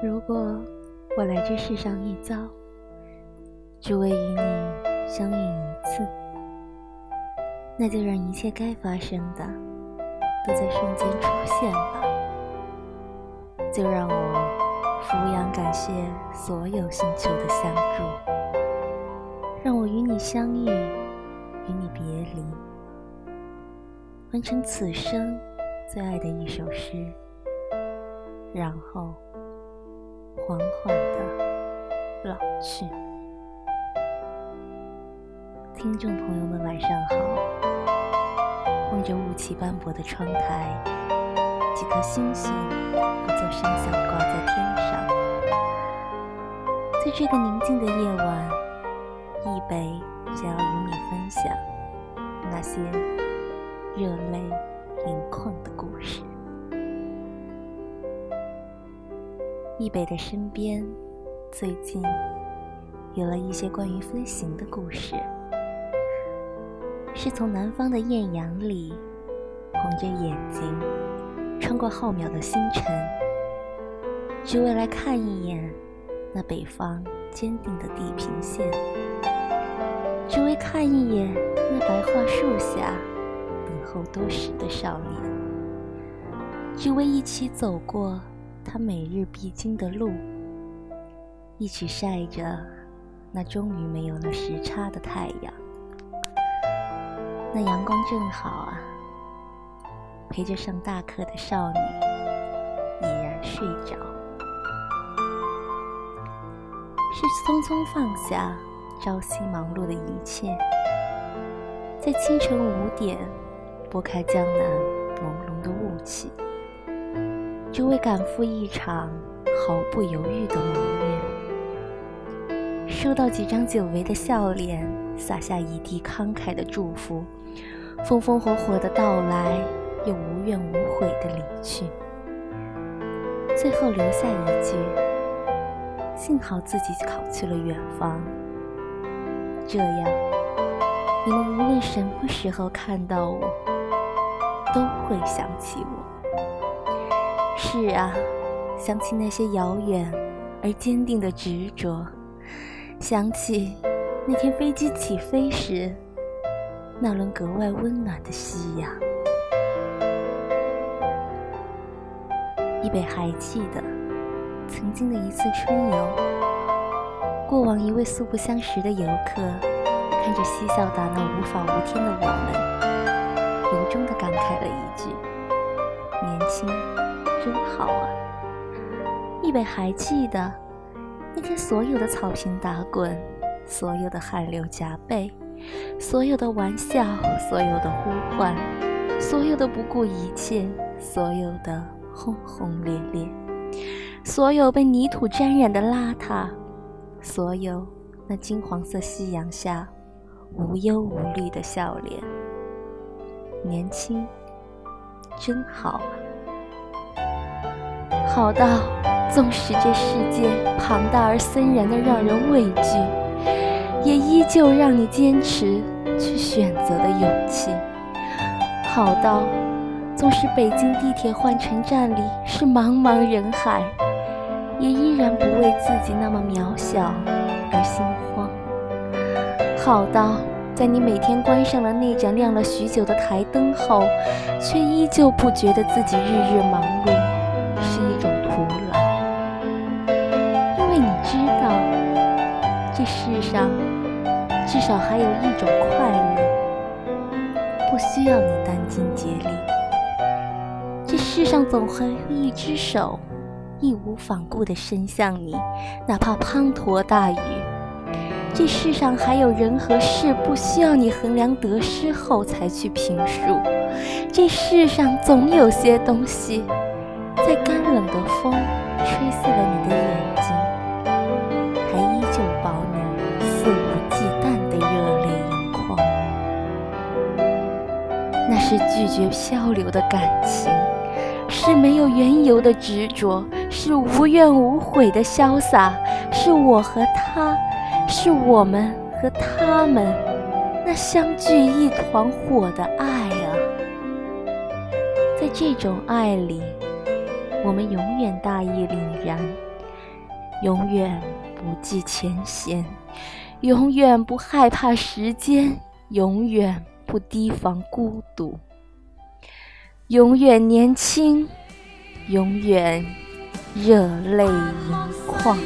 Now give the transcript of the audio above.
如果我来这世上一遭，只为与你相遇一次，那就让一切该发生的都在瞬间出现吧。就让我俯仰感谢所有星球的相助，让我与你相遇，与你别离，完成此生最爱的一首诗，然后缓缓的老去。听众朋友们，晚上好。望着雾气斑驳的窗台，几颗星星不作声响挂在天上。在这个宁静的夜晚，一北想要与你分享那些热泪盈眶的故事。一北的身边，最近有了一些关于飞行的故事。是从南方的艳阳里，红着眼睛，穿过浩渺的星辰，只为来看一眼那北方坚定的地平线，只为看一眼那白桦树下等候多时的少年，只为一起走过他每日必经的路，一起晒着那终于没有了时差的太阳。那阳光正好啊，陪着上大课的少女已然睡着，是匆匆放下朝夕忙碌的一切，在清晨五点拨开江南朦胧的雾气，只为赶赴一场毫不犹豫的谋略，收到几张久违的笑脸，洒下一地慷慨的祝福。风风火火的到来，又无怨无悔的离去，最后留下一句：“幸好自己考去了远方，这样你们无论什么时候看到我，都会想起我。”是啊，想起那些遥远而坚定的执着，想起那天飞机起飞时。那轮格外温暖的夕阳，一北还记得曾经的一次春游。过往一位素不相识的游客，看着嬉笑打闹、无法无天的我们，由衷的感慨了一句：“年轻真好啊！”一北还记得那天所有的草坪打滚，所有的汗流浃背。所有的玩笑，所有的呼唤，所有的不顾一切，所有的轰轰烈烈，所有被泥土沾染的邋遢，所有那金黄色夕阳下无忧无虑的笑脸，年轻真好啊！好到纵使这世界庞大而森然的让人畏惧。也依旧让你坚持去选择的勇气，好到纵使北京地铁换乘站里是茫茫人海，也依然不为自己那么渺小而心慌；好到在你每天关上了那盏亮了许久的台灯后，却依旧不觉得自己日日忙碌至少还有一种快乐，不需要你殚精竭力。这世上总还有一只手，义无反顾地伸向你，哪怕滂沱大雨。这世上还有人和事，不需要你衡量得失后才去评述。这世上总有些东西，在干冷的风吹碎了你的眼睛，是拒绝漂流的感情，是没有缘由的执着，是无怨无悔的潇洒，是我和他，是我们和他们，那相聚一团火的爱啊！在这种爱里，我们永远大义凛然，永远不计前嫌，永远不害怕时间，永远不提防孤独，永远年轻，永远热泪盈眶。